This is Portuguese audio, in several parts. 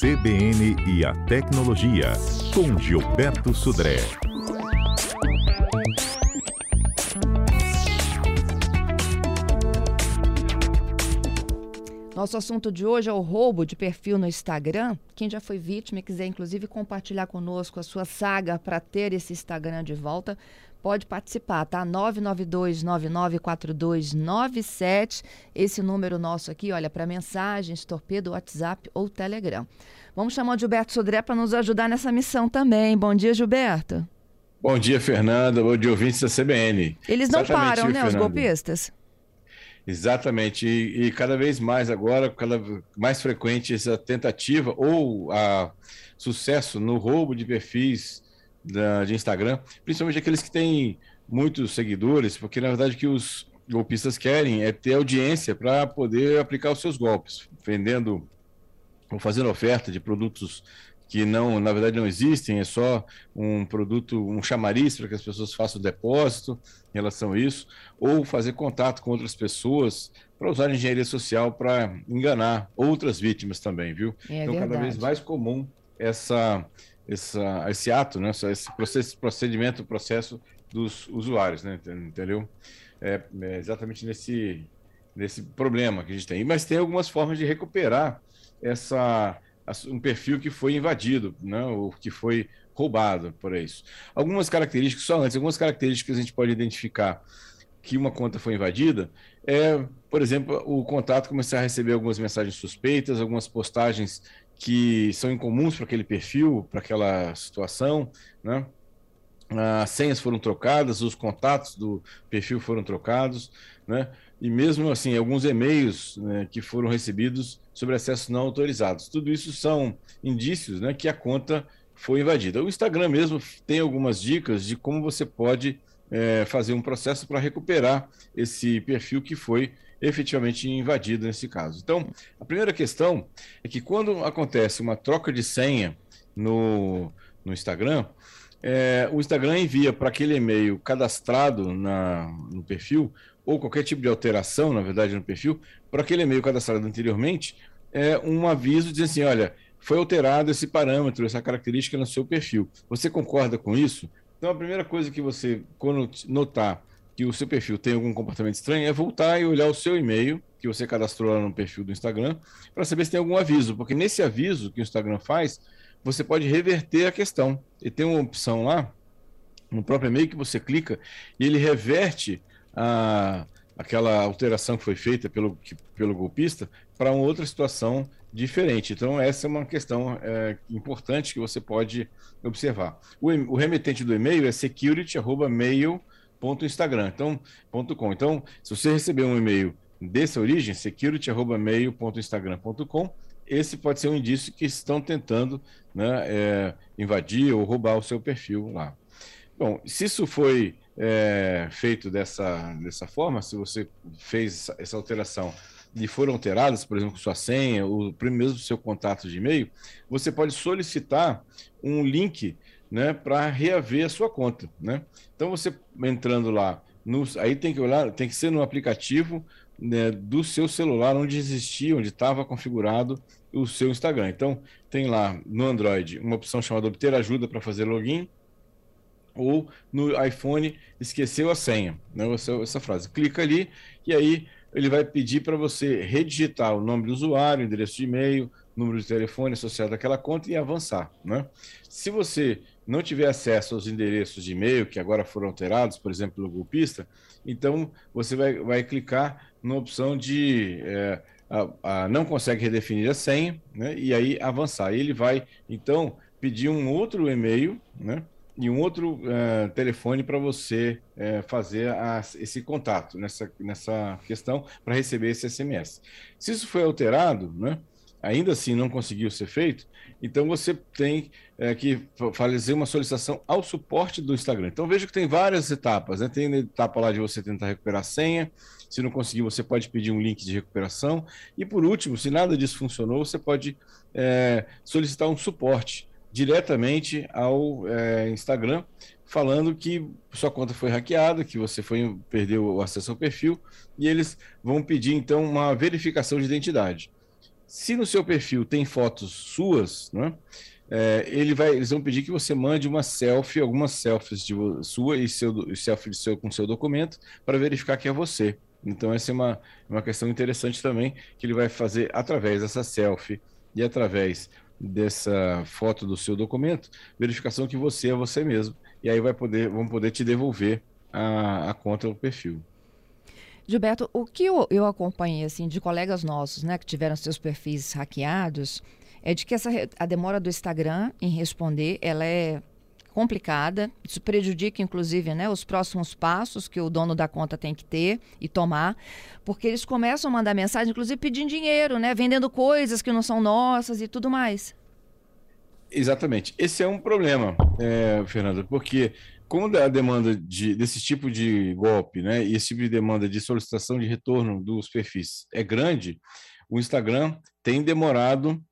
CBN e a Tecnologia, com Gilberto Sudré. Nosso assunto de hoje é o roubo de perfil no Instagram. Quem já foi vítima e quiser, inclusive, compartilhar conosco a sua saga para ter esse Instagram de volta, pode participar, tá? 992994297. Esse número nosso aqui, olha, para mensagens, torpedo, WhatsApp ou Telegram. Vamos chamar o Gilberto Sodré para nos ajudar nessa missão também. Bom dia, Gilberto. Bom dia, Fernanda. Bom dia, ouvintes da CBN. Eles não Exatamente, param, né, Fernanda. os golpistas? Exatamente, e, e, cada vez mais agora, cada mais frequente essa tentativa ou a sucesso no roubo de perfis da, de Instagram, principalmente aqueles que têm muitos seguidores, porque na verdade o que os golpistas querem é ter audiência para poder aplicar os seus golpes, vendendo ou fazendo oferta de produtos que não, na verdade, não existem, é só um produto, um chamariz para que as pessoas façam depósito em relação a isso, ou fazer contato com outras pessoas para usar engenharia social para enganar outras vítimas também, viu? É então, verdade. cada vez mais comum essa, essa, esse ato, né? esse processo, procedimento, processo dos usuários, né? entendeu? É, é exatamente nesse, nesse problema que a gente tem. Mas tem algumas formas de recuperar essa um perfil que foi invadido, né, ou que foi roubado por isso. Algumas características, só antes, algumas características a gente pode identificar que uma conta foi invadida é, por exemplo, o contato começar a receber algumas mensagens suspeitas, algumas postagens que são incomuns para aquele perfil, para aquela situação, né? As senhas foram trocadas, os contatos do perfil foram trocados, né? E mesmo assim, alguns e-mails né, que foram recebidos sobre acessos não autorizados. Tudo isso são indícios né, que a conta foi invadida. O Instagram mesmo tem algumas dicas de como você pode é, fazer um processo para recuperar esse perfil que foi efetivamente invadido nesse caso. Então, a primeira questão é que quando acontece uma troca de senha no, no Instagram, é, o Instagram envia para aquele e-mail cadastrado na, no perfil, ou qualquer tipo de alteração, na verdade, no perfil, para aquele e-mail cadastrado anteriormente, é um aviso dizendo assim: olha, foi alterado esse parâmetro, essa característica no seu perfil. Você concorda com isso? Então, a primeira coisa que você, quando notar que o seu perfil tem algum comportamento estranho, é voltar e olhar o seu e-mail que você cadastrou lá no perfil do Instagram para saber se tem algum aviso, porque nesse aviso que o Instagram faz, você pode reverter a questão. E tem uma opção lá, no próprio e-mail, que você clica e ele reverte a, aquela alteração que foi feita pelo, que, pelo golpista para uma outra situação diferente. Então, essa é uma questão é, importante que você pode observar. O, o remetente do e-mail é security.mail.instagram. Então, .com. então, se você receber um e-mail dessa origem, security.mail.instagram.com, esse pode ser um indício que estão tentando né, é, invadir ou roubar o seu perfil lá. Bom, se isso foi é, feito dessa, dessa forma, se você fez essa alteração e foram alteradas, por exemplo, sua senha, ou mesmo seu contato de e-mail, você pode solicitar um link né, para reaver a sua conta. Né? Então, você entrando lá, no, aí tem que olhar, tem que ser no aplicativo né, do seu celular onde existia, onde estava configurado o seu Instagram. Então, tem lá no Android uma opção chamada Obter Ajuda para fazer login, ou no iPhone esqueceu a senha, né, essa, essa frase. Clica ali e aí ele vai pedir para você redigitar o nome do usuário, endereço de e-mail, número de telefone associado àquela conta e avançar. Né? Se você não tiver acesso aos endereços de e-mail que agora foram alterados, por exemplo, pelo golpista, então você vai, vai clicar na opção de é, a, a, não consegue redefinir a senha, né? e aí avançar. Ele vai, então, pedir um outro e-mail, né? e um outro uh, telefone para você uh, fazer a, esse contato nessa, nessa questão para receber esse SMS. Se isso foi alterado, né, ainda assim não conseguiu ser feito, então você tem uh, que fazer uma solicitação ao suporte do Instagram. Então veja que tem várias etapas, né? tem a etapa lá de você tentar recuperar a senha, se não conseguir, você pode pedir um link de recuperação. E por último, se nada disso funcionou, você pode solicitar um suporte diretamente ao é, Instagram, falando que sua conta foi hackeada, que você foi perdeu o acesso ao perfil, e eles vão pedir então uma verificação de identidade. Se no seu perfil tem fotos suas, né, é, ele vai, eles vão pedir que você mande uma selfie, algumas selfies de sua e seu selfie seu, com seu documento para verificar que é você. Então essa é uma, uma questão interessante também que ele vai fazer através dessa selfie e através dessa foto do seu documento, verificação que você é você mesmo. E aí vai poder, vão poder te devolver a, a conta do perfil. Gilberto, o que eu, eu acompanhei assim de colegas nossos, né, que tiveram seus perfis hackeados, é de que essa a demora do Instagram em responder, ela é complicada, isso prejudica inclusive, né, os próximos passos que o dono da conta tem que ter e tomar, porque eles começam a mandar mensagem, inclusive pedindo dinheiro, né, vendendo coisas que não são nossas e tudo mais. Exatamente. Esse é um problema, é, Fernanda, porque quando a demanda de, desse tipo de golpe, né, e esse tipo de demanda de solicitação de retorno dos perfis é grande, o Instagram tem demorado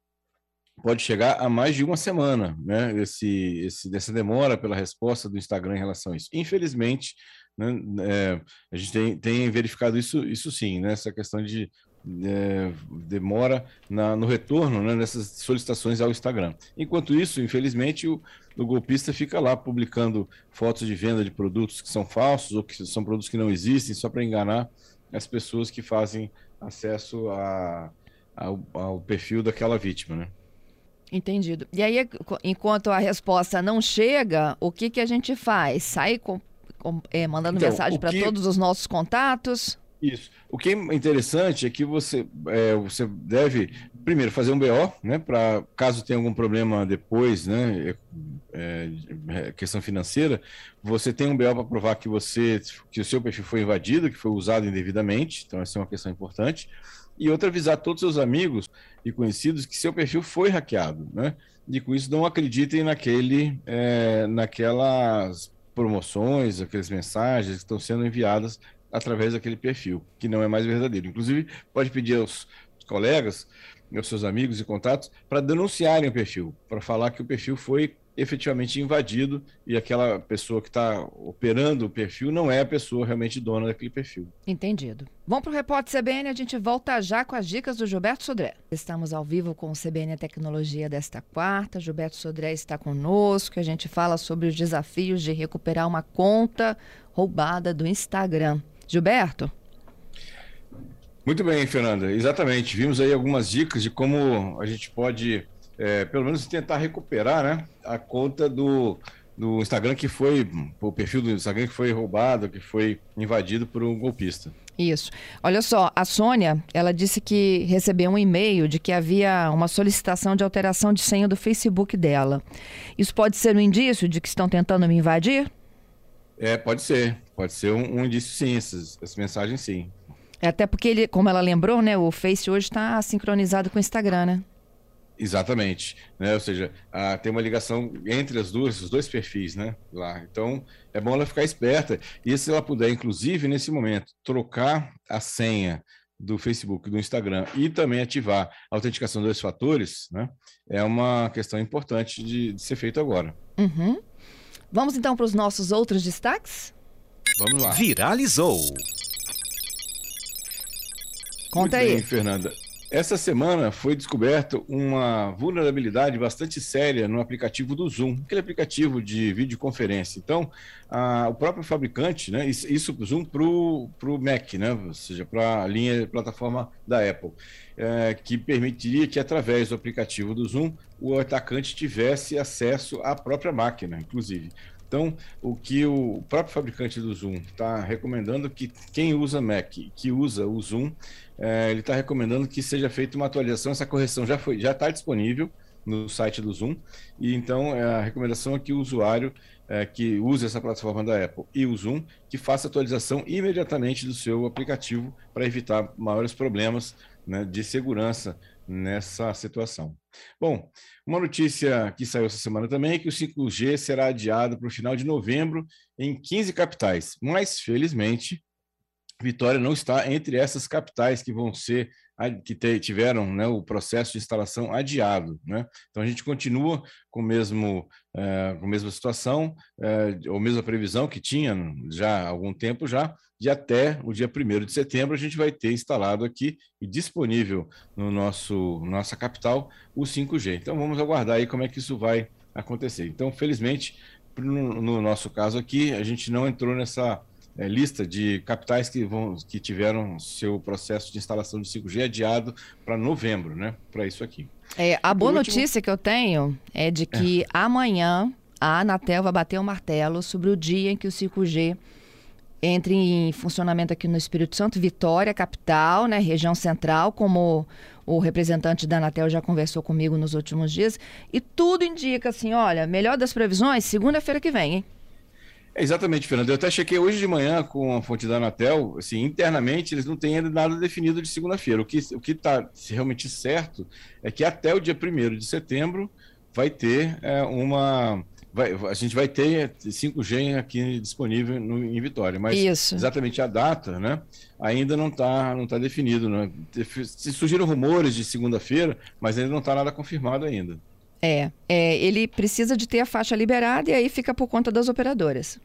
pode chegar a mais de uma semana, né? Esse, esse, dessa demora pela resposta do Instagram em relação a isso. Infelizmente, né, é, a gente tem, tem, verificado isso, isso sim, né? Essa questão de é, demora na, no retorno né, nessas solicitações ao Instagram. Enquanto isso, infelizmente, o, o, golpista fica lá publicando fotos de venda de produtos que são falsos ou que são produtos que não existem, só para enganar as pessoas que fazem acesso a, ao, ao perfil daquela vítima, né? Entendido. E aí, enquanto a resposta não chega, o que, que a gente faz? Sai é, mandando então, mensagem para que... todos os nossos contatos? Isso. O que é interessante é que você, é, você deve, primeiro, fazer um BO, né? Para caso tenha algum problema depois, né? É, é, questão financeira, você tem um BO para provar que você, que o seu perfil foi invadido, que foi usado indevidamente. Então, essa é uma questão importante e outra avisar todos os seus amigos e conhecidos que seu perfil foi hackeado, né? E com isso não acreditem naquele, é, naquelas promoções, aquelas mensagens que estão sendo enviadas através daquele perfil, que não é mais verdadeiro. Inclusive, pode pedir aos colegas, aos seus amigos e contatos, para denunciarem o perfil, para falar que o perfil foi efetivamente invadido e aquela pessoa que está operando o perfil não é a pessoa realmente dona daquele perfil. Entendido. Vamos para o Repórter CBN, a gente volta já com as dicas do Gilberto Sodré. Estamos ao vivo com o CBN Tecnologia desta quarta. Gilberto Sodré está conosco, a gente fala sobre os desafios de recuperar uma conta roubada do Instagram. Gilberto? Muito bem, Fernanda. Exatamente. Vimos aí algumas dicas de como a gente pode é, pelo menos tentar recuperar né, a conta do, do Instagram que foi, o perfil do Instagram que foi roubado, que foi invadido por um golpista. Isso. Olha só, a Sônia, ela disse que recebeu um e-mail de que havia uma solicitação de alteração de senha do Facebook dela. Isso pode ser um indício de que estão tentando me invadir? É, pode ser. Pode ser um, um indício, sim, essas, mensagens, sim. É, até porque, ele, como ela lembrou, né, o Face hoje está sincronizado com o Instagram, né? Exatamente, né? Ou seja, a, tem uma ligação entre as duas, os dois perfis, né? Lá. Então, é bom ela ficar esperta. E se ela puder, inclusive, nesse momento, trocar a senha do Facebook, do Instagram e também ativar a autenticação dos fatores, né? É uma questão importante de, de ser feito agora. Uhum. Vamos então para os nossos outros destaques? Vamos lá. Viralizou. Conta Muito aí. Bem, Fernanda. Essa semana foi descoberta uma vulnerabilidade bastante séria no aplicativo do Zoom, aquele aplicativo de videoconferência. Então, a, o próprio fabricante, né, isso Zoom para o Mac, né, ou seja, para a linha plataforma da Apple, é, que permitiria que através do aplicativo do Zoom o atacante tivesse acesso à própria máquina, inclusive. Então, o que o próprio fabricante do Zoom está recomendando que quem usa Mac, que usa o Zoom, é, ele está recomendando que seja feita uma atualização. Essa correção já foi, já está disponível no site do Zoom. E então é, a recomendação é que o usuário é, que use essa plataforma da Apple e o Zoom que faça atualização imediatamente do seu aplicativo para evitar maiores problemas né, de segurança nessa situação. Bom, uma notícia que saiu essa semana também é que o 5G será adiado para o final de novembro em 15 capitais, mas felizmente Vitória não está entre essas capitais que vão ser que tiveram né, o processo de instalação adiado. Né? Então, a gente continua com, mesmo, é, com a mesma situação, é, ou mesma previsão que tinha já há algum tempo já, de até o dia 1 de setembro a gente vai ter instalado aqui e disponível no nosso nossa capital o 5G. Então, vamos aguardar aí como é que isso vai acontecer. Então, felizmente, no, no nosso caso aqui, a gente não entrou nessa é, lista de capitais que, vão, que tiveram seu processo de instalação de 5G adiado para novembro, né? Para isso aqui. É, a boa último... notícia que eu tenho é de que é. amanhã a Anatel vai bater o martelo sobre o dia em que o 5G entre em funcionamento aqui no Espírito Santo, Vitória, capital, né, região central, como o representante da Anatel já conversou comigo nos últimos dias, e tudo indica assim, olha, melhor das previsões, segunda-feira que vem, hein? É exatamente, Fernando. Eu até chequei hoje de manhã com a fonte da Anatel, assim, internamente eles não têm ainda nada definido de segunda-feira. O que o que está realmente certo é que até o dia 1 de setembro vai ter é, uma Vai, a gente vai ter 5G aqui disponível no, em Vitória, mas Isso. exatamente a data, né? Ainda não está não tá definido. Né? Surgiram rumores de segunda-feira, mas ainda não está nada confirmado ainda. É, é, ele precisa de ter a faixa liberada e aí fica por conta das operadoras.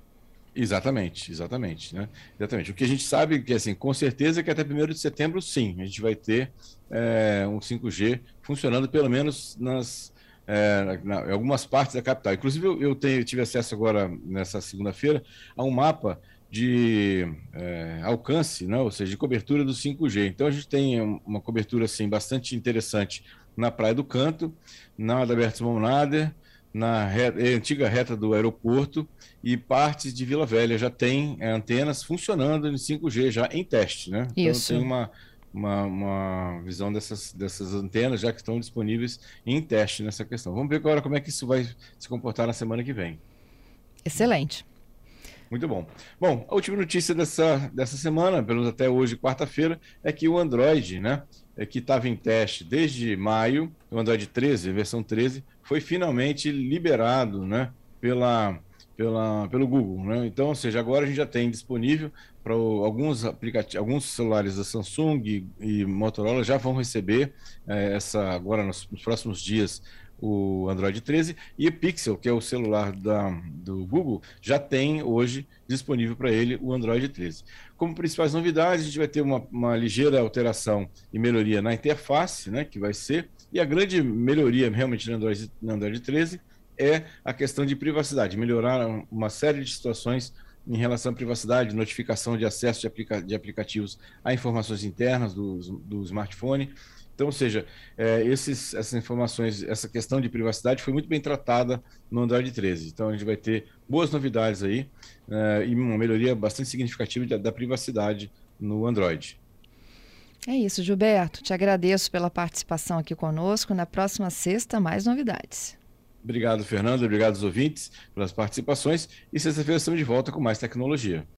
Exatamente, exatamente, né? Exatamente. O que a gente sabe que, assim, com certeza é que até 1 de setembro, sim, a gente vai ter é, um 5G funcionando pelo menos nas, é, na, em algumas partes da capital. Inclusive, eu, eu tenho, tive acesso agora, nessa segunda-feira, a um mapa de é, alcance, né? ou seja, de cobertura do 5G. Então, a gente tem uma cobertura assim, bastante interessante na Praia do Canto, na Adalberto Monader, na reta, é, antiga reta do aeroporto e partes de Vila Velha já tem é, antenas funcionando em 5G já em teste, né? Então, Isso. Então tem uma, uma, uma, visão dessas, dessas antenas já que estão disponíveis em teste nessa questão. Vamos ver agora como é que isso vai se comportar na semana que vem. Excelente. Muito bom. Bom, a última notícia dessa, dessa semana, pelo menos até hoje, quarta-feira, é que o Android, né, é que estava em teste desde maio, o Android 13, versão 13, foi finalmente liberado né, pela, pela, pelo Google. Né? Então, ou seja, agora a gente já tem disponível para alguns aplicativos, alguns celulares da Samsung e, e Motorola já vão receber é, essa agora nos, nos, próximos dias o Android 13 e o Pixel, que é o celular da, do Google, já tem hoje disponível para ele o Android 13. Como principais novidades, a gente vai ter uma, uma ligeira alteração e melhoria na interface, né, que vai ser, e a grande melhoria realmente no Android, no Android 13 é a questão de privacidade, melhorar uma série de situações em relação à privacidade, notificação de acesso de, aplica de aplicativos a informações internas do, do smartphone, então, ou seja, é, esses, essas informações, essa questão de privacidade foi muito bem tratada no Android 13. Então, a gente vai ter boas novidades aí é, e uma melhoria bastante significativa da, da privacidade no Android. É isso, Gilberto. Te agradeço pela participação aqui conosco. Na próxima sexta, mais novidades. Obrigado, Fernando. Obrigado aos ouvintes pelas participações. E sexta-feira estamos de volta com mais tecnologia.